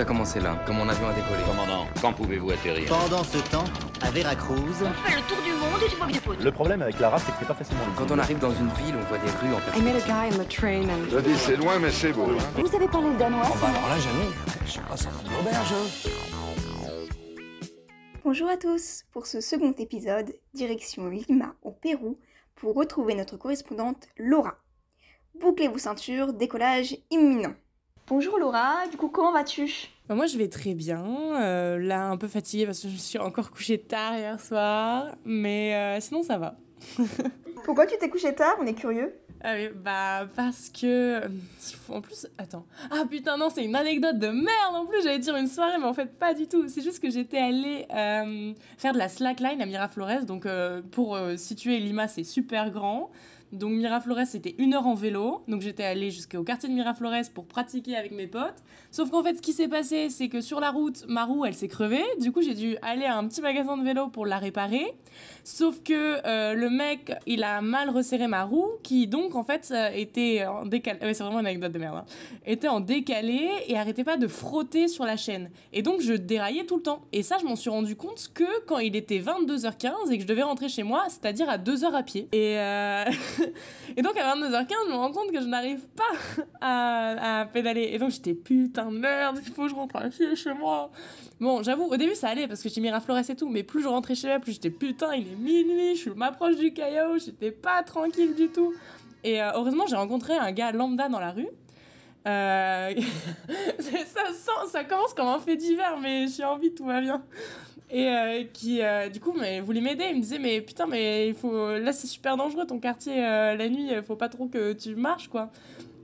A commencé là, quand mon avion a décollé. Commandant, quand pouvez-vous atterrir Pendant ce temps, à Veracruz, On fait le tour du monde et tu vois bien faute. Le problème avec la race, c'est que c'est pas facilement. Quand on arrive dans une ville, on voit des rues en I perspective. met a guy in the train and Je dis, c'est loin, mais c'est beau. hein. Vous savez parler le danois là, jamais. Je suis pas sorti de l'auberge. Bonjour à tous Pour ce second épisode, direction Lima au Pérou pour retrouver notre correspondante Laura. Bouclez vos ceintures, décollage imminent. Bonjour Laura, du coup comment vas-tu? Bah, moi, je vais très bien. euh, là, un peu fatiguée parce que je me suis encore couchée tard hier soir. Mais euh, sinon, ça va. Pourquoi tu t'es couché tard? On est curieux. Ah oui, bah, parce que. euh, En plus, attends. Ah putain, non, c'est une anecdote de merde en plus. J'allais dire une soirée, mais en fait, pas du tout. C'est juste que j'étais allée euh, faire de la slackline à Miraflores. Donc, pour situer Lima, c'est super grand. Donc, Miraflores, c'était une heure en vélo. Donc, j'étais allée jusqu'au quartier de Miraflores pour pratiquer avec mes potes. Sauf qu'en fait, ce qui s'est passé, c'est que sur la route, ma roue, elle s'est crevée. Du coup, j'ai dû aller à un petit magasin de vélo pour la réparer. Sauf que euh, le mec, il a mal resserré ma roue, qui donc, en fait, euh, était en décalé. C'est vraiment une anecdote de merde. hein. Était en décalé et arrêtait pas de frotter sur la chaîne. Et donc, je déraillais tout le temps. Et ça, je m'en suis rendu compte que quand il était 22h15 et que je devais rentrer chez moi, c'est-à-dire à 2h à pied. Et, euh, et donc, à 22h15, je me rends compte que je n'arrive pas à, à pédaler. Et donc, j'étais putain de merde, il faut que je rentre à pied chez moi. Bon, j'avoue, au début, ça allait parce que j'étais Miraflores et tout, mais plus je rentrais chez moi, plus j'étais putain, il est minuit, je m'approche du Callao, j'étais pas tranquille du tout. Et euh, heureusement, j'ai rencontré un gars lambda dans la rue. Euh, ça, sent, ça commence comme un fait divers, mais j'ai envie, tout va bien. Et euh, qui, euh, du coup, mais, voulait m'aider. Il me disait, mais putain, mais il faut... là, c'est super dangereux ton quartier la nuit, faut pas trop que tu marches, quoi.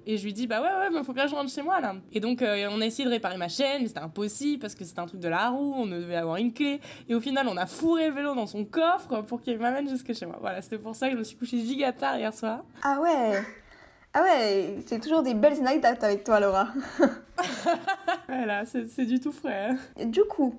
Et je lui dis, bah ouais, ouais, mais faut bien que je rentre chez moi là. Et donc, on a essayé de réparer ma chaîne, mais c'était impossible parce que c'était un truc de la roue, on devait avoir une clé. Et au final, on a fourré le vélo dans son coffre pour qu'il m'amène jusque chez moi. Voilà, c'était pour ça que je me suis couchée giga tard hier soir. Ah ouais Ah ouais, c'est toujours des belles anecdotes avec toi Laura. Voilà, c'est du tout frais. hein. Du coup,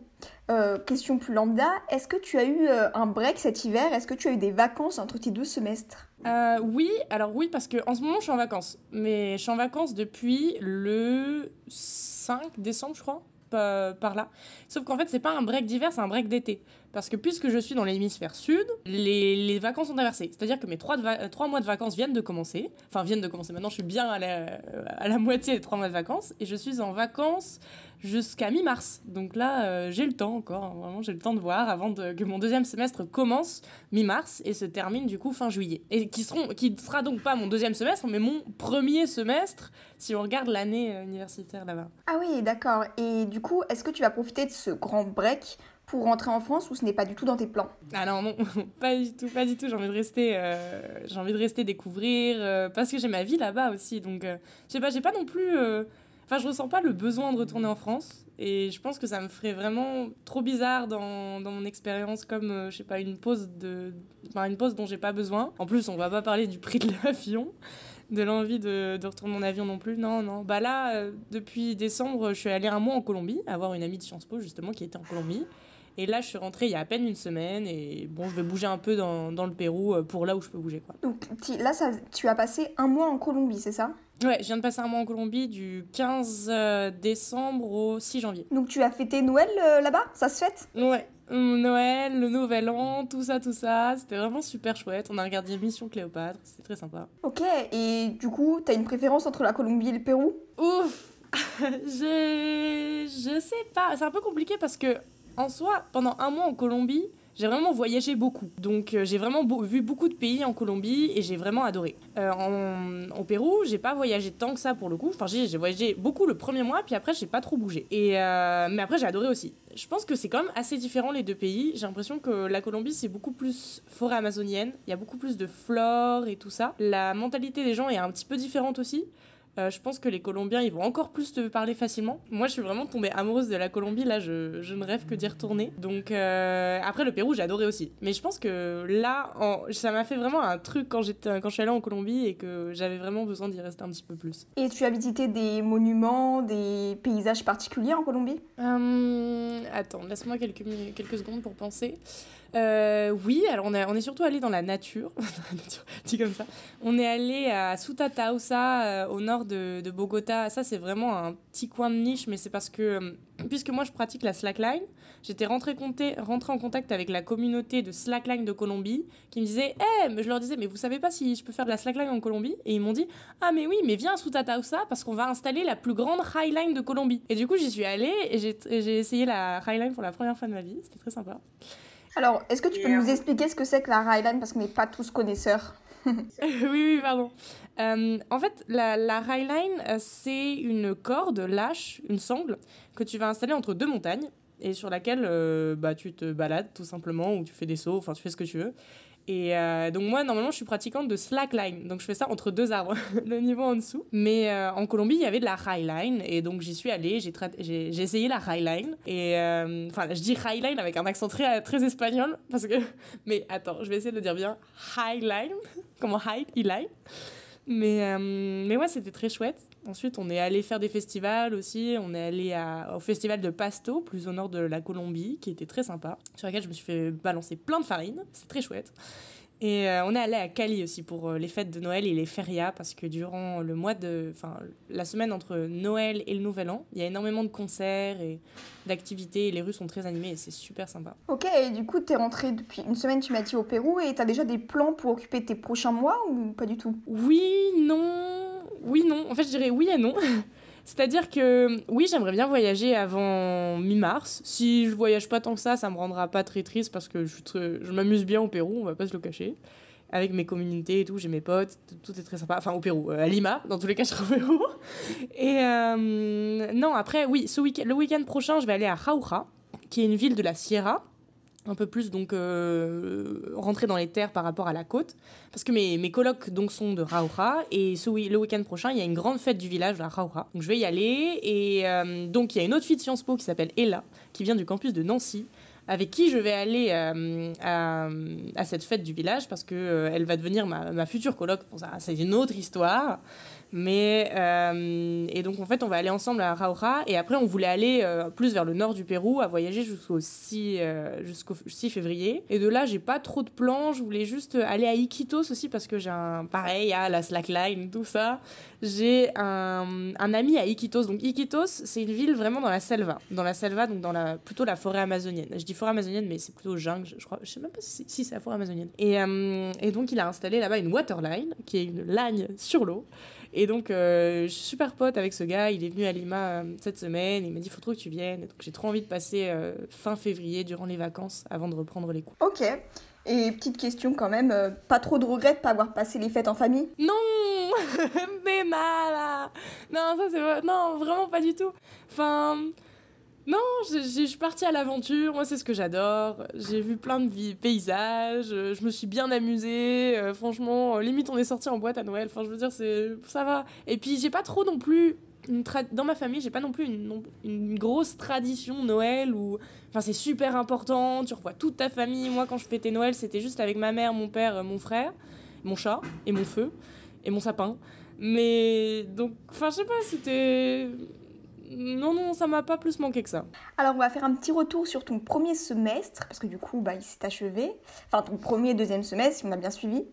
euh, question plus lambda, est-ce que tu as eu euh, un break cet hiver? Est-ce que tu as eu des vacances entre tes deux semestres? Euh, oui, alors oui, parce que en ce moment, je suis en vacances. Mais je suis en vacances depuis le 5 décembre, je crois, pa- par là. Sauf qu'en fait, c'est pas un break d'hiver, c'est un break d'été. Parce que puisque je suis dans l'hémisphère sud, les, vacances sont inversées. C'est-à-dire que mes euh, trois mois de vacances viennent de commencer. Enfin, viennent de commencer. Maintenant, je suis bien à la, la moitié des trois mois de vacances. Et je suis en vacances jusqu'à mi-mars. Donc là, euh, j'ai le temps encore. hein, vraiment, j'ai le temps de voir avant que mon deuxième semestre commence mi-mars et se termine du coup fin juillet. Et qui, seront, qui sera donc pas mon deuxième semestre, mais mon premier semestre si on regarde l'année euh, universitaire là-bas. Ah oui, d'accord. Et du coup, est-ce que tu vas profiter de ce grand break pour rentrer en France ou ce n'est pas du tout dans tes plans? Ah non, non, pas du tout, pas du tout. J'ai envie de rester, euh, j'ai envie de rester découvrir euh, parce que j'ai ma vie là-bas aussi. Donc, euh, je sais pas, j'ai pas non plus. Enfin, je ressens pas le besoin de retourner en France. Et je pense que ça me ferait vraiment trop bizarre dans, dans mon expérience, comme, je sais pas, une pause, de, enfin, une pause dont j'ai pas besoin. En plus, on va pas parler du prix de l'avion, de l'envie de, de retourner en avion non plus. Non, non. Bah là, depuis décembre, je suis allée un mois en Colombie, avoir une amie de Sciences Po, justement, qui était en Colombie. Et là, je suis rentrée il y a à peine une semaine. Et bon, je vais bouger un peu dans, dans le Pérou euh, pour là où je peux bouger, quoi. Donc là, ça, tu as passé un mois en Colombie, c'est ça? Ouais, je viens de passer un mois en Colombie du 15 euh, décembre au 6 janvier. Donc tu as fêté Noël euh, là-bas? Ça se fête? Ouais, Hum, Noël, le Nouvel An, tout ça, tout ça. C'était vraiment super chouette. On a regardé Mission Cléopâtre, c'était très sympa. Ok, et du coup, t'as une préférence entre la Colombie et le Pérou? Ouf Je... Je sais pas, c'est un peu compliqué parce que, en soi, pendant un mois en Colombie, j'ai vraiment voyagé beaucoup. Donc, euh, j'ai vraiment vu beaucoup de pays en Colombie et j'ai vraiment adoré. Euh, en, Pérou, j'ai pas voyagé tant que ça pour le coup. Enfin, j'ai j'ai voyagé beaucoup le premier mois, puis après, j'ai pas trop bougé. Et, euh, mais après, j'ai adoré aussi. Je pense que c'est quand même assez différent les deux pays. J'ai l'impression que la Colombie, c'est beaucoup plus forêt amazonienne. Il y a beaucoup plus de flore et tout ça. La mentalité des gens est un petit peu différente aussi. Euh, je pense que les Colombiens, ils vont encore plus te parler facilement. Moi, je suis vraiment tombée amoureuse de la Colombie. Là, je, je ne rêve que d'y retourner. Donc, euh, après, le Pérou, j'ai adoré aussi. Mais je pense que là, en- ça m'a fait vraiment un truc quand, j'étais, quand je suis allée en Colombie et que j'avais vraiment besoin d'y rester un petit peu plus. Et tu as visité des monuments, des paysages particuliers en Colombie? Hum, attends, laisse-moi quelques, quelques secondes pour penser. Euh, oui, alors on, est on est surtout allé dans la nature, dit comme ça. On est allé à Sutatausa, euh, au nord de, de, Bogota. Ça, c'est vraiment un petit coin de niche, mais c'est parce que, euh, puisque moi je pratique la slackline, j'étais rentrée, rentrée en contact avec la communauté de slackline de Colombie qui me disait Eh, mais je leur disais, mais vous savez pas si je peux faire de la slackline en Colombie? Et ils m'ont dit Ah, mais oui, mais viens à Sutatausa parce qu'on va installer la plus grande highline de Colombie. Et du coup, j'y suis allée et j'ai essayé la highline pour la première fois de ma vie. C'était très sympa. Alors, est-ce que tu peux nous expliquer ce que c'est que la Highline parce qu'on n'est pas tous connaisseurs oui, oui, pardon. Euh, en fait, la, la Highline, euh, c'est une corde lâche, une sangle, que tu vas installer entre deux montagnes et sur laquelle euh, bah, tu te balades tout simplement ou tu fais des sauts, enfin tu fais ce que tu veux. Et euh, donc moi, normalement, je suis pratiquante de slackline. Donc je fais ça entre deux arbres, le niveau en dessous. Mais euh, en Colombie, il y avait de la highline. Et donc j'y suis allée, j'ai, essayé la highline. Et euh, enfin, je dis highline avec un accent très, très espagnol. Parce que... Mais attends, je vais essayer de le dire bien. Highline. Comment high, line mais, mais ouais, c'était très chouette. Ensuite, on est allé faire des festivals aussi. On est allé au festival de Pasto, plus au nord de la Colombie, qui était très sympa, sur lequel je me suis fait balancer plein de farine. C'est très chouette. Et euh, on est allé à Cali aussi pour euh, les fêtes de Noël et les férias parce que durant le mois de, enfin la semaine entre Noël et le Nouvel An, il y a énormément de concerts et d'activités et les rues sont très animées et c'est super sympa. Ok, et du coup tu es rentré depuis une semaine tu m'as dit au Pérou et tu as déjà des plans pour occuper tes prochains mois ou pas du tout? Oui, non, oui, non. En fait je dirais oui et non. C'est-à-dire que oui, j'aimerais bien voyager avant mi-mars. Si je voyage pas tant que ça, ça me rendra pas très triste parce que je, je m'amuse bien au Pérou, on va pas se le cacher. Avec mes communautés et tout, j'ai mes potes, tout est très sympa. Enfin, au Pérou, euh, à Lima, dans tous les cas, je serai au Pérou. Et euh, non, après, oui, ce week le week-end prochain, je vais aller à Jauja, qui est une ville de la Sierra un peu plus donc euh, rentrer dans les terres par rapport à la côte. Parce que mes, mes colocs donc sont de Rauja et ce, le week-end prochain il y a une grande fête du village à Rauja donc je vais y aller et euh, donc il y a une autre fille de Sciences Po qui s'appelle Ella qui vient du campus de Nancy avec qui je vais aller euh, à, à, cette fête du village parce que elle va devenir ma, ma future coloc. C'est une autre histoire mais, euh, et donc, en fait, on va aller ensemble à Rauja. Et après, on voulait aller euh, plus vers le nord du Pérou, à voyager jusqu'au 6, euh, jusqu'au 6 février. Et de là, j'ai pas trop de plans. Je voulais juste aller à Iquitos aussi parce que j'ai un. Pareil, à la slackline, tout ça. J'ai un, un, ami à Iquitos. Donc, Iquitos, c'est une ville vraiment dans la selva. Dans la selva, donc dans la, plutôt la forêt amazonienne. Je dis forêt amazonienne, mais c'est plutôt jungle, je crois. Je sais même pas si, si c'est la forêt amazonienne. Et, et donc, il a installé là-bas une waterline, qui est une lagne sur l'eau. Et donc, euh, je suis super pote avec ce gars. Il est venu à Lima euh, cette semaine. Il m'a dit, faut trop que tu viennes. donc, j'ai trop envie de passer euh, fin février durant les vacances avant de reprendre les cours. Ok. Et petite question quand même, pas trop de regrets de pas avoir passé les fêtes en famille? Non Mais là Non, ça c'est... Non, vraiment pas du tout. Enfin... Non, je suis partie à l'aventure, moi c'est ce que j'adore. J'ai vu plein de paysages, euh, je me suis bien amusée. Euh, franchement, euh, limite on est sorti en boîte à Noël. Enfin, je veux dire, ça va. Et puis j'ai pas trop non plus une dans ma famille, j'ai pas non plus une, une, grosse tradition Noël où c'est super important, tu revois toute ta famille. Moi quand je fêtais Noël, c'était juste avec ma mère, mon père, mon frère, mon chat et mon feu et mon sapin. Mais donc enfin je sais pas, c'était non, non, ça m'a pas plus manqué que ça. Alors, on va faire un petit retour sur ton premier semestre, parce que du coup, bah, il s'est achevé. Enfin, ton premier et deuxième semestre, si on a bien suivi.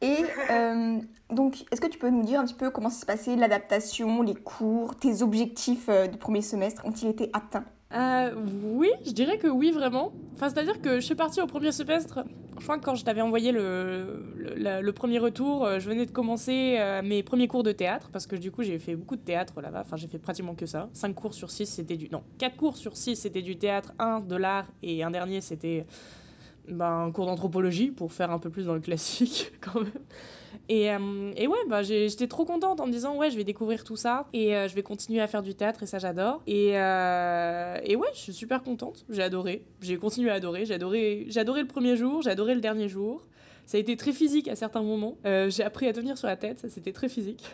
Et euh, donc, est-ce que tu peux nous dire un petit peu comment s'est passé l'adaptation, les cours, tes objectifs euh, du premier semestre? Ont-ils été atteints? Euh, oui, je dirais que oui, vraiment. Enfin, c'est-à-dire que je suis partie au premier semestre. Je crois quand je t'avais envoyé le, le, premier retour, euh, je venais de commencer euh, mes premiers cours de théâtre, parce que du coup, j'ai fait beaucoup de théâtre là-bas. Enfin, j'ai fait pratiquement que ça. 5 cours sur 6, c'était du. Non, 4 cours sur 6, c'était du théâtre, un de l'art, et un dernier, c'était ben, un cours d'anthropologie, pour faire un peu plus dans le classique, quand même. Et, euh, et ouais, bah, j'étais trop contente en me disant, ouais, je vais découvrir tout ça et euh, je vais continuer à faire du théâtre et ça, j'adore. Et, euh, et ouais, je suis super contente. J'ai adoré. J'ai continué à adorer. J'ai adoré, adoré le premier jour, j'ai adoré le dernier jour. Ça a été très physique à certains moments. j'ai appris à tenir sur la tête, ça c'était très physique.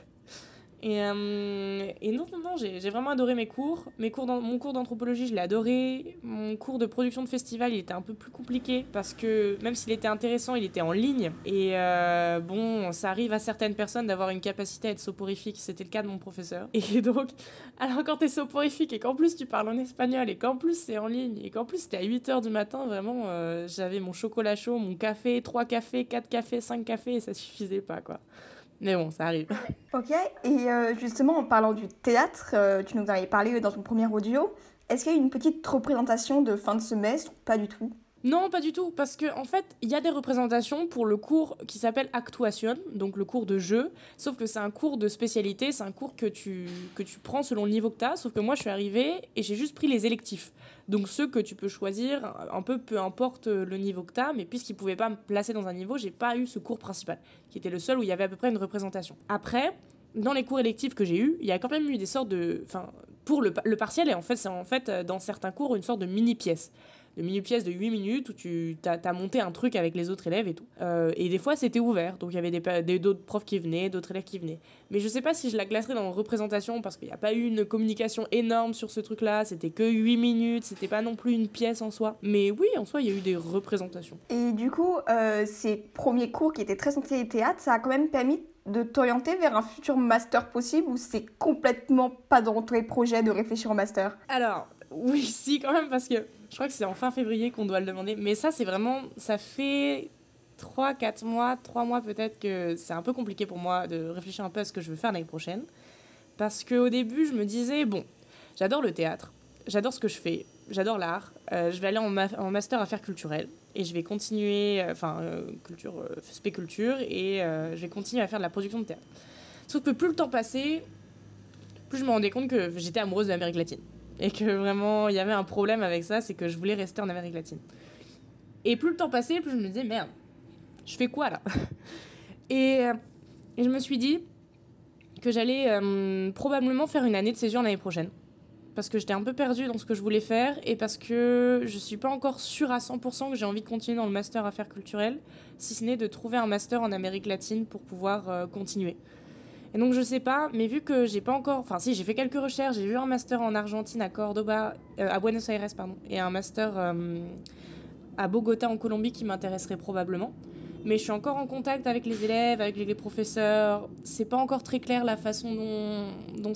Et, euh, et non, non, non, j'ai vraiment adoré mes cours. Mes cours mon cours d'anthropologie, je l'ai adoré. Mon cours de production de festival, il était un peu plus compliqué parce que même s'il était intéressant, il était en ligne. Et euh, bon, ça arrive à certaines personnes d'avoir une capacité à être soporifique. C'était le cas de mon professeur. Et donc, alors quand t'es soporifique et qu'en plus tu parles en espagnol et qu'en plus c'est en ligne et qu'en plus c'était à 8h du matin, vraiment, euh, j'avais mon chocolat chaud, mon café, 3 cafés, 4 cafés, 5 cafés et ça suffisait pas quoi. Mais bon, ça arrive. Ok, et euh, justement en parlant du théâtre, euh, tu nous en avais parlé dans ton premier audio, est-ce qu'il y a eu une petite représentation de fin de semestre ou Pas du tout? Non, pas du tout, parce que en fait, il y a des représentations pour le cours qui s'appelle Actuation, donc le cours de jeu, sauf que c'est un cours de spécialité, c'est un cours que tu, que tu prends selon le niveau que tu as, sauf que moi je suis arrivée et j'ai juste pris les électifs. Donc ceux que tu peux choisir, un peu peu importe le niveau que tu as, mais puisqu'ils ne pouvaient pas me placer dans un niveau, j'ai pas eu ce cours principal, qui était le seul où il y avait à peu près une représentation. Après, dans les cours électifs que j'ai eus, il y a quand même eu des sortes de... Enfin, pour le, le partiel, et en fait, c'est en fait, dans certains cours, une sorte de mini-pièce de mini-pièce de 8 minutes où tu as, as monté un truc avec les autres élèves et tout. Euh, et des fois, c'était ouvert, donc il y avait des, des- d'autres profs qui venaient, d'autres élèves qui venaient. Mais je sais pas si je la classerais dans représentation parce qu'il n'y a pas eu une communication énorme sur ce truc-là, c'était que 8 minutes, c'était pas non plus une pièce en soi. Mais oui, en soi, il y a eu des représentations. Et du coup, euh, ces premiers cours qui étaient très centrés théâtre, ça a quand même permis de t'orienter vers un futur master possible ou c'est complètement pas dans tes projets de réfléchir au master? Alors, oui, si, quand même, parce que je crois que c'est en fin février qu'on doit le demander. Mais ça, c'est vraiment. Ça fait 3, 4 mois, 3 mois peut-être que c'est un peu compliqué pour moi de réfléchir un peu à ce que je veux faire l'année prochaine. Parce qu'au début, je me disais, bon, j'adore le théâtre, j'adore ce que je fais, j'adore l'art, euh, je vais aller en, ma- en master affaires culturelles et je vais continuer, euh, enfin, euh, culture, euh, spéculture, et euh, je vais continuer à faire de la production de théâtre. Sauf que plus le temps passait, plus je me rendais compte que j'étais amoureuse de l'Amérique latine. Et que vraiment, il y avait un problème avec ça, c'est que je voulais rester en Amérique latine. Et plus le temps passait, plus je me disais, merde, je fais quoi là et, euh, et je me suis dit que j'allais euh, probablement faire une année de césure l'année prochaine. Parce que j'étais un peu perdue dans ce que je voulais faire et parce que je suis pas encore sûre à 100% que j'ai envie de continuer dans le master affaires culturelles, si ce n'est de trouver un master en Amérique latine pour pouvoir euh, continuer. Et donc je sais pas, mais vu que j'ai pas encore, enfin si j'ai fait quelques recherches, j'ai vu un master en Argentine à Cordoba, euh, à Buenos Aires pardon, et un master euh, à Bogota en Colombie qui m'intéresserait probablement. Mais je suis encore en contact avec les élèves, avec les professeurs. C'est pas encore très clair la façon dont, dont,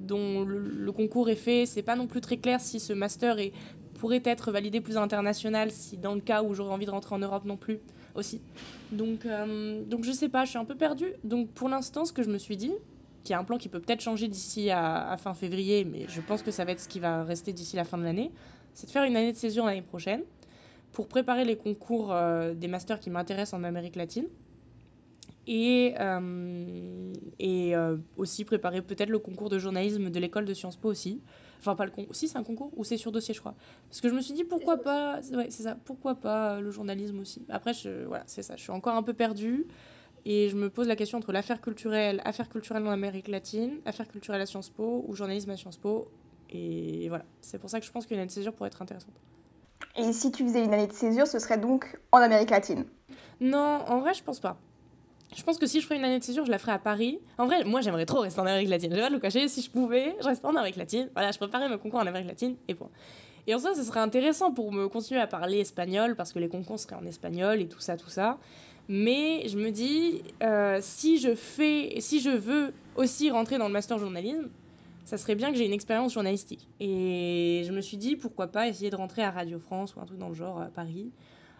dont le, concours est fait. C'est pas non plus très clair si ce master pourrait être validé plus international, si dans le cas où j'aurais envie de rentrer en Europe non plus aussi. Donc, euh, donc je sais pas, je suis un peu perdue. Donc pour l'instant, ce que je me suis dit, qui est un plan qui peut peut-être changer d'ici à, fin février, mais je pense que ça va être ce qui va rester d'ici la fin de l'année, c'est de faire une année de césure l'année prochaine pour préparer les concours euh, des masters qui m'intéressent en Amérique latine. Et, euh, et aussi préparer peut-être le concours de journalisme de l'école de Sciences Po aussi. Enfin, pas le concours. Si, c'est un concours ou c'est sur dossier, je crois. Parce que je me suis dit, pourquoi pas. Ouais, c'est ça. Pourquoi pas euh, le journalisme aussi. Après, je, voilà, c'est ça. Je suis encore un peu perdue. Et je me pose la question entre l'affaire culturelle, affaires culturelles en Amérique latine, affaires culturelles à Sciences Po ou journalisme à Sciences Po. Et voilà. C'est pour ça que je pense qu'une année de césure pourrait être intéressante. Et si tu faisais une année de césure, ce serait donc en Amérique latine? Non, en vrai, je pense pas. Je pense que si je ferais une année de césure, je la ferais à Paris. En vrai, moi, j'aimerais trop rester en Amérique latine. Je vais pas le cacher, si je pouvais, je resterais en Amérique latine. Voilà, je préparais mon concours en Amérique latine et point. Et en ça, ce serait intéressant pour me continuer à parler espagnol parce que les concours seraient en espagnol et tout ça, tout ça. Mais je me dis, euh, si je fais, si je veux aussi rentrer dans le master journalisme, ça serait bien que j'ai une expérience journalistique. Et je me suis dit, pourquoi pas essayer de rentrer à Radio France ou un truc dans le genre à Paris.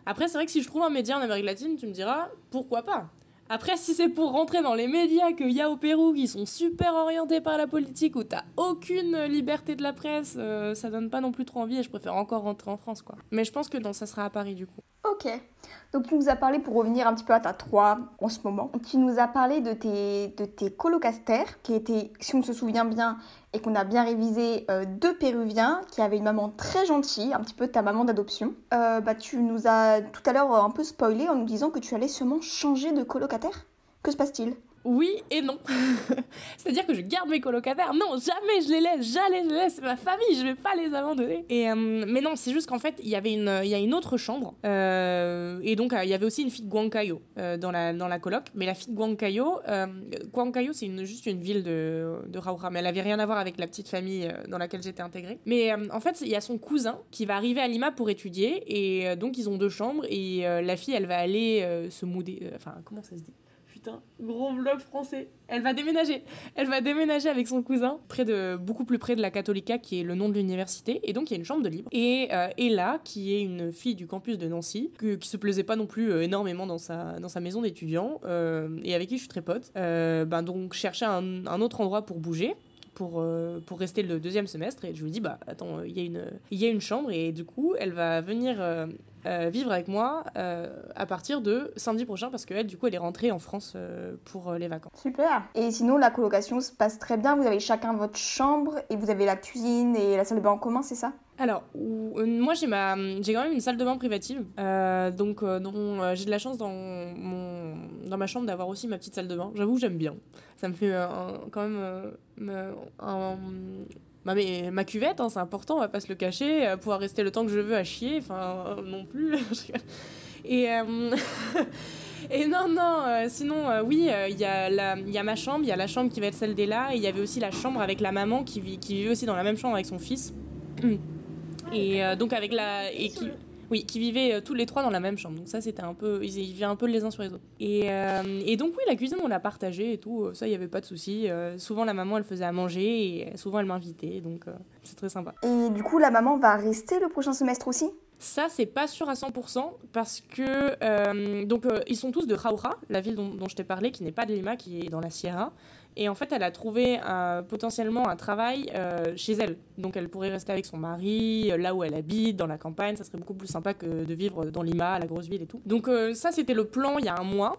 Après, c'est vrai que si je trouve un média en Amérique latine, tu me diras, pourquoi pas? Après, si c'est pour rentrer dans les médias qu'il y a au Pérou qui sont super orientés par la politique, où t'as aucune liberté de la presse, euh, ça donne pas non plus trop envie et je préfère encore rentrer en France, quoi. Mais je pense que non, ça sera à Paris du coup. Ok. Donc tu nous as parlé, pour revenir un petit peu à ta 3 en ce moment, tu nous as parlé de tes, de tes colocataires, qui étaient, si on se souvient bien, et qu'on a bien révisé, euh, deux Péruviens, qui avaient une maman très gentille, un petit peu ta maman d'adoption. Euh, bah, tu nous as tout à l'heure un peu spoilé en nous disant que tu allais sûrement changer de colocataire. Que se passe-t-il? Oui et non. C'est-à-dire que je garde mes colocataires. Non, jamais je les laisse, jamais je laisse. Ma famille, je vais pas les abandonner. Et, euh, mais non, c'est juste qu'en fait, il y avait une, il y a une autre chambre. euh, et donc, euh, il y avait aussi une fille de Guancayo dans, la, dans la coloc. Mais la fille de Guancayo, c'est juste une ville de, de Raura. Mais elle avait rien à voir avec la petite famille dans laquelle j'étais intégrée. Mais en fait, il y a son cousin qui va arriver à Lima pour étudier. Et donc, ils ont deux chambres. Et la fille, elle va aller se mouder. Enfin, comment ça se dit? Putain, gros vlog français. Elle va déménager. Elle va déménager avec son cousin, près de, beaucoup plus près de la Catholica, qui est le nom de l'université. Et donc, il y a une chambre de libre. Et euh, Ella, qui est une fille du campus de Nancy, que- qui se plaisait pas non plus euh, énormément dans sa, dans sa maison d'étudiant, euh, et avec qui je suis très pote, ben donc cherchait un, autre endroit pour bouger. Pour, pour rester le deuxième semestre et je lui dis bah attends il y a une il y a une chambre et du coup elle va venir euh, vivre avec moi euh, à partir de samedi prochain parce qu'elle, du coup, elle est rentrée en France euh, pour les vacances. Super. Et sinon, la colocation se passe très bien. Vous avez chacun votre chambre et vous avez la cuisine et la salle de bain en commun, c'est ça? Alors, où- moi, j'ai ma, j'ai quand même une salle de bain privative. Donc, dont, j'ai de la chance dans, mon, dans ma chambre d'avoir aussi ma petite salle de bain. J'avoue j'aime bien. Ça me fait quand même me- un- bah, mais ma cuvette, hein, c'est important, on va pas se le cacher. euh, pouvoir rester le temps que je veux à chier, enfin, euh, non plus. Et. euh, Et non, non, sinon, oui, il y, y a ma chambre, il y a la chambre qui va être celle d'Ella, et il y avait aussi la chambre avec la maman qui, vit, qui vivait aussi dans la même chambre avec son fils. Et donc avec la... oui, qui vivaient euh, tous les trois dans la même chambre. Donc ça, c'était un peu... Ils, ils vivaient un peu les uns sur les autres. Et, euh, et donc oui, la cuisine, on l'a partagée et tout. Ça, il n'y avait pas de souci. Euh, souvent, la maman, elle faisait à manger et euh, souvent, elle m'invitait. Donc euh, c'est très sympa. Et du coup, la maman va rester le prochain semestre aussi? Ça, c'est pas sûr à 100% parce que euh, donc euh, ils sont tous de Jaura, la ville dont, dont je t'ai parlé, qui n'est pas de Lima, qui est dans la Sierra. Et en fait, elle a trouvé euh, potentiellement un travail euh, chez elle. Donc, elle pourrait rester avec son mari, euh, là où elle habite, dans la campagne. Ça serait beaucoup plus sympa que de vivre dans Lima, la grosse ville et tout. Donc, ça, c'était le plan il y a un mois.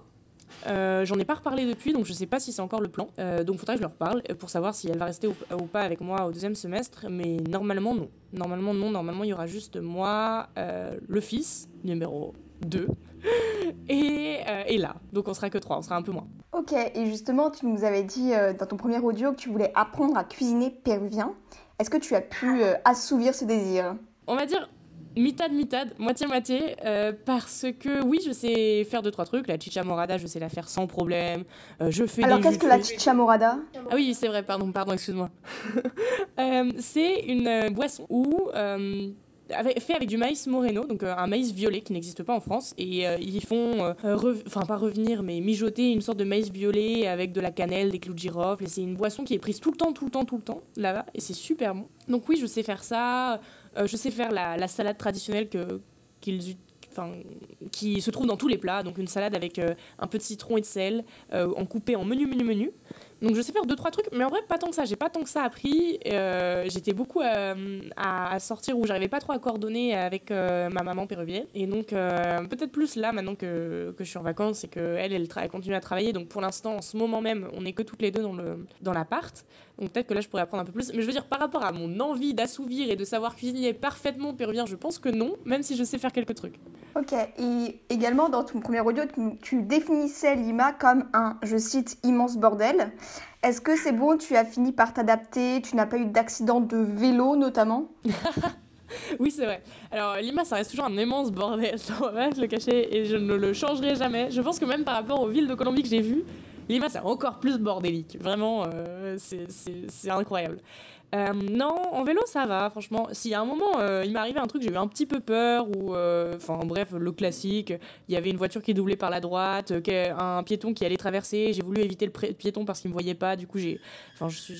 J'en ai pas reparlé depuis, donc je sais pas si c'est encore le plan. Euh, donc, faudrait que je leur parle pour savoir si elle va rester ou, pas avec moi au deuxième semestre. Mais normalement, non. Normalement, non. Normalement, il y aura juste moi, le fils, numéro 2, et, euh, et là. Donc, on sera que 3, on sera un peu moins. Ok, et justement, tu nous avais dit euh, dans ton premier audio que tu voulais apprendre à cuisiner péruvien. Est-ce que tu as pu euh, assouvir ce désir? On va dire mitad mitad, moitié-moitié, euh, parce que oui, je sais faire deux trois trucs. La chicha morada, je sais la faire sans problème. Euh, je fais Alors, qu'est-ce que la chicha morada? Ah oui, c'est vrai, pardon, pardon, excuse-moi. Euh, c'est une boisson où avec- fait avec du maïs moreno, donc euh, un maïs violet qui n'existe pas en France, et euh, ils font, euh, enfin pas revenir, mais mijoter une sorte de maïs violet avec de la cannelle, des clous de girofle, c'est une boisson qui est prise tout le temps, tout le temps, tout le temps là-bas, et c'est super bon. Donc oui, je sais faire ça, je sais faire la, la salade traditionnelle que qui se trouve dans tous les plats, donc une salade avec un peu de citron et de sel, en coupé en menu, menu, menu. Donc je sais faire deux trois trucs, mais en vrai pas tant que ça. J'ai pas tant que ça appris. Euh, J'étais beaucoup euh, à, sortir où j'arrivais pas trop à coordonner avec euh, ma maman péruvienne. Et donc peut-être plus là maintenant que, que je suis en vacances et que elle elle, elle continue à travailler. Donc pour l'instant en ce moment même on est que toutes les deux dans le dans l'appart. Donc peut-être que là je pourrais apprendre un peu plus. Mais je veux dire par rapport à mon envie d'assouvir et de savoir cuisiner parfaitement péruvien, je pense que non. Même si je sais faire quelques trucs. Ok, et également dans ton premier audio, tu définissais Lima comme un, je cite, immense bordel. Est-ce que c'est bon, tu as fini par t'adapter, tu n'as pas eu d'accident de vélo notamment Oui, c'est vrai. Alors, Lima, ça reste toujours un immense bordel, ça, va pas le cacher, et je ne le changerai jamais. Je pense que même par rapport aux villes de Colombie que j'ai vues, Lima, c'est encore plus bordélique. Vraiment, euh, c'est incroyable. Euh, non, en vélo, ça va, franchement. Si à un moment, euh, il m'est arrivé un truc, j'ai eu un petit peu peur, ou. euh, Enfin, bref, le classique. Il y avait une voiture qui doublait par la droite, un piéton qui allait traverser. J'ai voulu éviter le piéton parce qu'il me voyait pas. Du coup, j'ai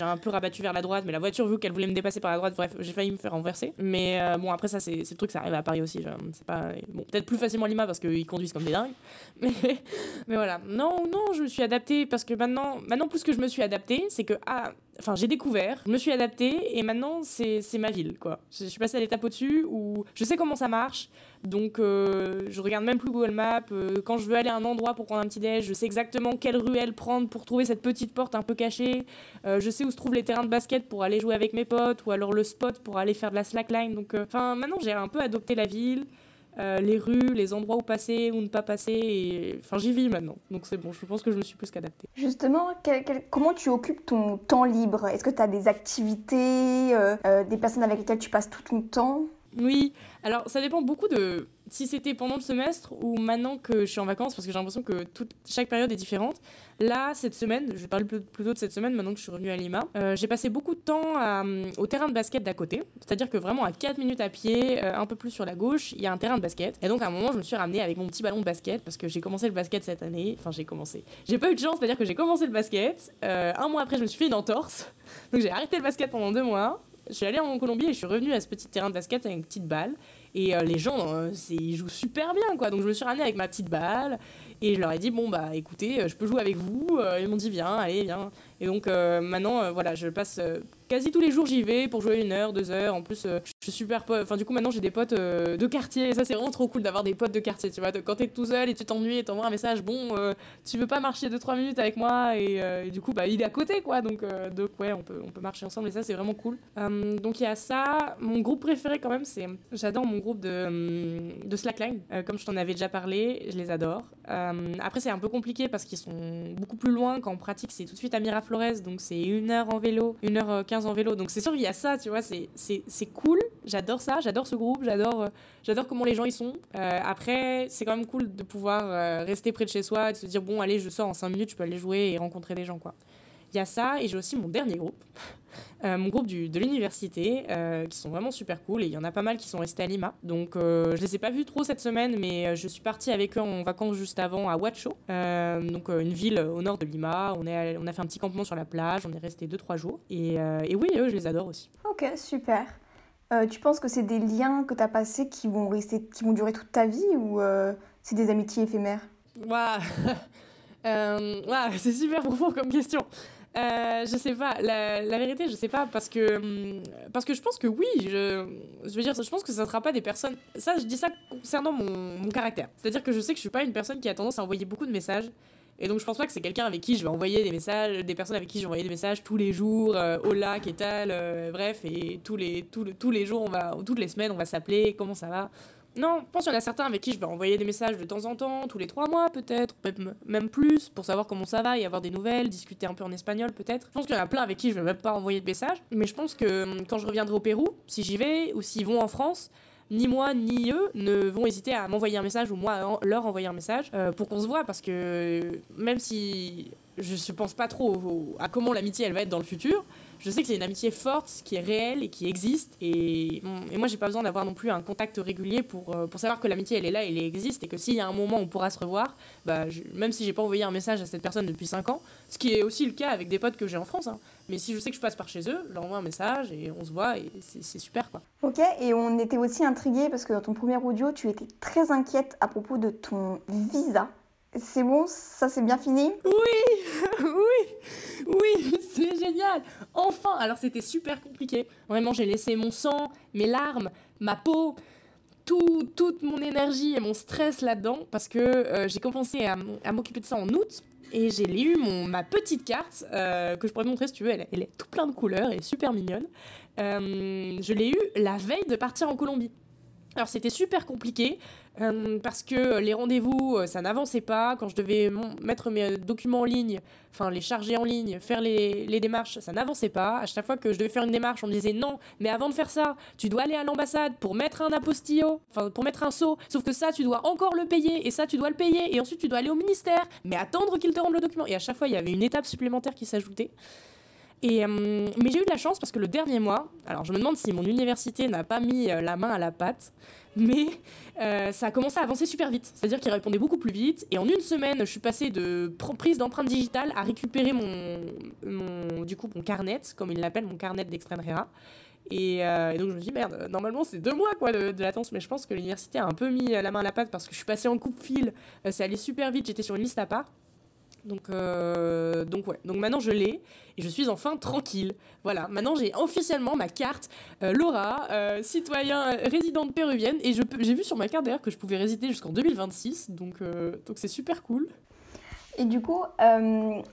un peu rabattu vers la droite, mais la voiture, vu qu'elle voulait me dépasser par la droite, bref, j'ai failli me faire renverser. Mais bon, après, ça, c'est le truc, ça arrive à Paris aussi. C'est pas. Bon, peut-être plus facilement à Lima parce qu'ils conduisent comme des dingues. Mais, mais voilà. Non, non, je me suis adaptée parce que maintenant, maintenant plus que je me suis adaptée, c'est que. Ah, Enfin, j'ai découvert, je me suis adaptée et maintenant c'est ma ville, quoi. Je, suis passée à l'étape au-dessus où je sais comment ça marche, donc euh, je regarde même plus Google Maps. euh, quand je veux aller à un endroit pour prendre un petit déj, je sais exactement quelle ruelle prendre pour trouver cette petite porte un peu cachée. Euh, je sais où se trouvent les terrains de basket pour aller jouer avec mes potes ou alors le spot pour aller faire de la slackline. Donc, enfin, maintenant j'ai un peu adopté la ville. Euh, les rues, les endroits où passer ou ne pas passer. Enfin, j'y vis maintenant. Donc c'est bon, je pense que je me suis plus qu'adaptée. Justement, comment tu occupes ton temps libre? Est-ce que tu as des activités, euh, euh, des personnes avec lesquelles tu passes tout ton temps? Oui, alors ça dépend beaucoup de si c'était pendant le semestre ou maintenant que je suis en vacances, parce que j'ai l'impression que toute, chaque période est différente. Là, cette semaine, je plus- plutôt de cette semaine, maintenant que je suis revenue à Lima, euh, j'ai passé beaucoup de temps euh, au terrain de basket d'à côté. C'est-à-dire que vraiment à 4 minutes à pied, euh, un peu plus sur la gauche, il y a un terrain de basket. Et donc à un moment, je me suis ramenée avec mon petit ballon de basket, parce que j'ai commencé le basket cette année. Enfin, j'ai commencé. J'ai pas eu de chance, c'est-à-dire que j'ai commencé le basket. Un mois après, je me suis fait une entorse. Donc j'ai arrêté le basket pendant deux mois. Je suis allée en Colombie et je suis revenue à ce petit terrain de basket avec une petite balle. Et euh, les gens, euh, ils jouent super bien, quoi. Donc je me suis ramenée avec ma petite balle et je leur ai dit bon bah écoutez, euh, je peux jouer avec vous. Euh, ils m'ont dit viens, allez viens. Et donc maintenant voilà, je passe quasi tous les jours j'y vais pour jouer une heure, deux heures. En plus, euh, je suis super pote. Enfin du coup maintenant j'ai des potes euh, de quartier. Et ça c'est vraiment trop cool d'avoir des potes de quartier. Tu vois, quand t'es tout seul et tu t'ennuies et t'envoies un message, bon, euh, tu veux pas marcher 2-3 minutes avec moi et, du coup bah il est à côté quoi. Donc donc ouais, on peut on peut marcher ensemble et ça c'est vraiment cool. Donc il y a ça. Mon groupe préféré quand même c'est j'adore mon groupe de de slackline. Comme je t'en avais déjà parlé, je les adore. Après c'est un peu compliqué parce qu'ils sont beaucoup plus loin. Quand en pratique c'est tout de suite à Miraflores, donc c'est une heure en vélo, une heure euh, 15 en vélo. Donc c'est sûr il y a ça, tu vois, c'est cool. J'adore ça, j'adore ce groupe, j'adore euh, j'adore comment les gens y sont. Euh, après c'est quand même cool de pouvoir euh, rester près de chez soi et de se dire bon allez je sors en 5 minutes, je peux aller jouer et rencontrer des gens quoi. Il y a ça, et j'ai aussi mon dernier groupe, Euh, mon groupe du, de l'université, euh, qui sont vraiment super cool, et il y en a pas mal qui sont restés à Lima. Donc euh, je les ai pas vus trop cette semaine, mais euh, je suis partie avec eux en vacances juste avant à Huacho, donc une ville au nord de Lima. On, est on a fait un petit campement sur la plage, on est resté 2-3 jours, et, et oui, eux, je les adore aussi. Ok, super. Tu penses que c'est des liens que tu as passés qui vont rester, qui vont durer toute ta vie ou c'est des amitiés éphémères? Waouh waouh, c'est super profond comme question. Euh, je sais pas, la, la vérité, je sais pas, parce que, hum, parce que je pense que oui, je, je veux dire, je pense que ça sera pas des personnes. Ça, je dis ça concernant mon, mon caractère. C'est-à-dire que je sais que je suis pas une personne qui a tendance à envoyer beaucoup de messages. Et donc, je pense pas que c'est quelqu'un avec qui je vais envoyer des messages, des personnes avec qui je vais envoyer des messages tous les jours, euh, hola, qu'est tal, euh, bref, et tous les, tous, le- tous les jours, on va, toutes les semaines, on va s'appeler, comment ça va. Non, je pense qu'il y en a certains avec qui je vais envoyer des messages de temps en temps, tous les trois mois peut-être, même, même plus, pour savoir comment ça va et avoir des nouvelles, discuter un peu en espagnol peut-être. Je pense qu'il y en a plein avec qui je vais même pas envoyer de messages, mais je pense que hum, quand je reviendrai au Pérou, si j'y vais, ou s'ils vont en France, ni moi ni eux ne vont hésiter à m'envoyer un message ou moi à leur envoyer un message euh, pour qu'on se voit parce que même si je ne pense pas trop à comment l'amitié elle va être dans le futur, je sais que c'est une amitié forte qui est réelle et qui existe et, et moi j'ai pas besoin d'avoir non plus un contact régulier pour, euh, pour savoir que l'amitié elle est là elle existe et que s'il y a un moment où on pourra se revoir bah, même si j'ai pas envoyé un message à cette personne depuis 5 ans ce qui est aussi le cas avec des potes que j'ai en France hein. mais si je sais que je passe par chez eux je leur envoie un message et on se voit et c'est c'est super quoi Ok, et on était aussi intrigués parce que dans ton premier audio, tu étais très inquiète à propos de ton visa. C'est bon, ça c'est bien fini? Oui, oui, c'est génial. Enfin, alors c'était super compliqué. Vraiment, j'ai laissé mon sang, mes larmes, ma peau, tout, toute mon énergie et mon stress là-dedans parce que euh, j'ai commencé à, m'occuper de ça en août. Et j'ai eu mon, ma petite carte euh, que je pourrais te montrer si tu veux. Elle, est tout plein de couleurs, est super mignonne. Euh, je l'ai eu la veille de partir en Colombie. Alors c'était super compliqué euh, parce que les rendez-vous euh, ça n'avançait pas. Quand je devais mettre mes euh, documents en ligne, enfin les charger en ligne, faire les, démarches, ça n'avançait pas. À chaque fois que je devais faire une démarche, on me disait non, mais avant de faire ça, tu dois aller à l'ambassade pour mettre un apostillo, enfin pour mettre un sceau. Sauf que ça, tu dois encore le payer et ça, tu dois le payer et ensuite tu dois aller au ministère, mais attendre qu'ils te rendent le document. Et à chaque fois, il y avait une étape supplémentaire qui s'ajoutait. Et, euh, mais j'ai eu de la chance parce que le dernier mois, alors je me demande si mon université n'a pas mis euh, la main à la pâte, mais euh, ça a commencé à avancer super vite. C'est-à-dire qu'il répondait beaucoup plus vite. Et en une semaine, je suis passée de pr- prise d'empreinte digitale à récupérer mon, du coup, mon carnet, comme il l'appelle, mon carnet d'Extranjera. Et, euh, et donc je me dis, merde, normalement c'est deux mois quoi de, latence, mais je pense que l'université a un peu mis la main à la pâte parce que je suis passée en coupe-fil, euh, c'est allé super vite, j'étais sur une liste à part. Donc, euh, donc ouais, donc maintenant je l'ai et je suis enfin tranquille. Voilà, maintenant j'ai officiellement ma carte euh, Laura, euh, citoyen résidente péruvienne et je j'ai vu sur ma carte d'ailleurs que je pouvais résider jusqu'en 2026, donc donc c'est super cool. Et du coup,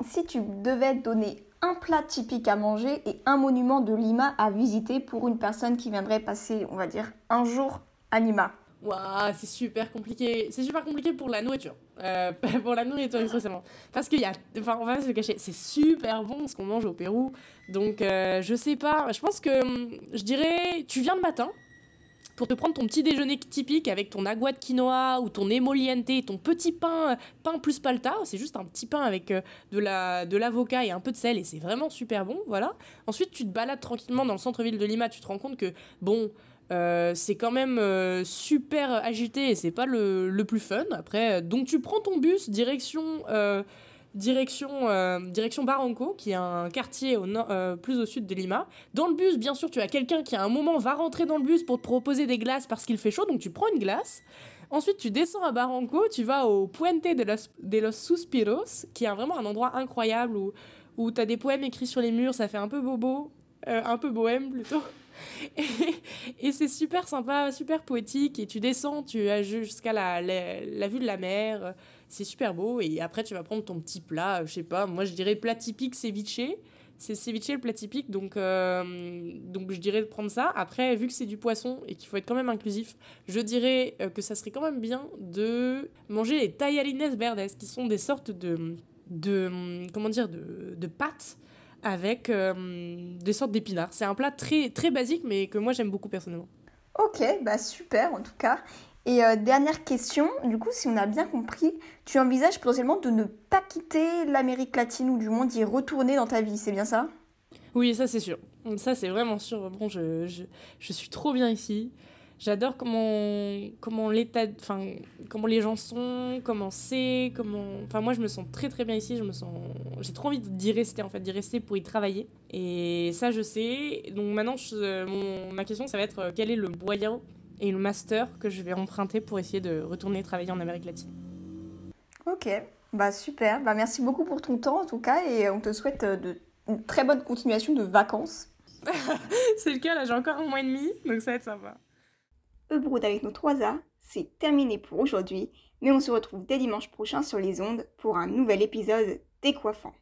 si tu devais donner un plat typique à manger et un monument de Lima à visiter pour une personne qui viendrait passer, on va dire, un jour à Lima. Waouh, c'est super compliqué. C'est super compliqué pour la nourriture. Euh, pour la nourriture, expressément. Parce qu'il y a. Enfin, on va se cacher. C'est super bon ce qu'on mange au Pérou. Donc, euh, je sais pas. Je pense que. hum, Je dirais. Tu viens le matin pour te prendre ton petit déjeuner typique avec ton agua de quinoa ou ton emoliente, ton petit pain, pain plus palta. C'est juste un petit pain avec euh, de la de l'avocat et un peu de sel et c'est vraiment super bon. Voilà. Ensuite, tu te balades tranquillement dans le centre-ville de Lima. Tu te rends compte que, bon. Euh, c'est quand même euh, super agité et c'est pas le, le plus fun. Après, euh, donc tu prends ton bus direction direction direction Barranco, qui est un quartier plus au sud de Lima. Dans le bus, bien sûr, tu as quelqu'un qui à un moment va rentrer dans le bus pour te proposer des glaces parce qu'il fait chaud, donc tu prends une glace. Ensuite, tu descends à Barranco, tu vas au Puente de los, de los Suspiros, qui est vraiment un endroit incroyable où, où tu as des poèmes écrits sur les murs, ça fait un peu bobo, un peu bohème plutôt. Et, c'est super sympa, super poétique. Et tu descends, tu as jusqu'à la, la, vue de la mer. C'est super beau. Et après, tu vas prendre ton petit plat. Je sais pas, moi je dirais plat typique ceviche. C'est ceviche le plat typique. Donc, euh, donc je dirais de prendre ça. Après, vu que c'est du poisson et qu'il faut être quand même inclusif, je dirais euh, que ça serait quand même bien de manger les tallarines verdes, qui sont des sortes de. de comment dire de, de pâtes avec euh, des sortes d'épinards. C'est un plat très, très basique, mais que moi j'aime beaucoup personnellement. Ok, bah super en tout cas. Et euh, dernière question, du coup, si on a bien compris, tu envisages potentiellement de ne pas quitter l'Amérique latine ou du moins d'y retourner dans ta vie, c'est bien ça? Oui, ça c'est sûr. Ça c'est vraiment sûr. Bon, je, je, je suis trop bien ici. J'adore comment, comment l'état, enfin, comment les gens sont, comment c'est, comment. Enfin, moi, je me sens très très bien ici. Je me sens, j'ai trop envie d'y rester en fait, d'y rester pour y travailler. Et ça, je sais. Donc maintenant, je- mon- ma question, ça va être euh, quel est le moyen et le master que je vais emprunter pour essayer de retourner travailler en Amérique latine? Ok, bah super. Bah merci beaucoup pour ton temps en tout cas et on te souhaite euh, de, une très bonne continuation de vacances. c'est le cas là, j'ai encore un mois et demi, donc ça va être sympa. Ebroud avec nos 3A, c'est terminé pour aujourd'hui, mais on se retrouve dès dimanche prochain sur les ondes pour un nouvel épisode décoiffant.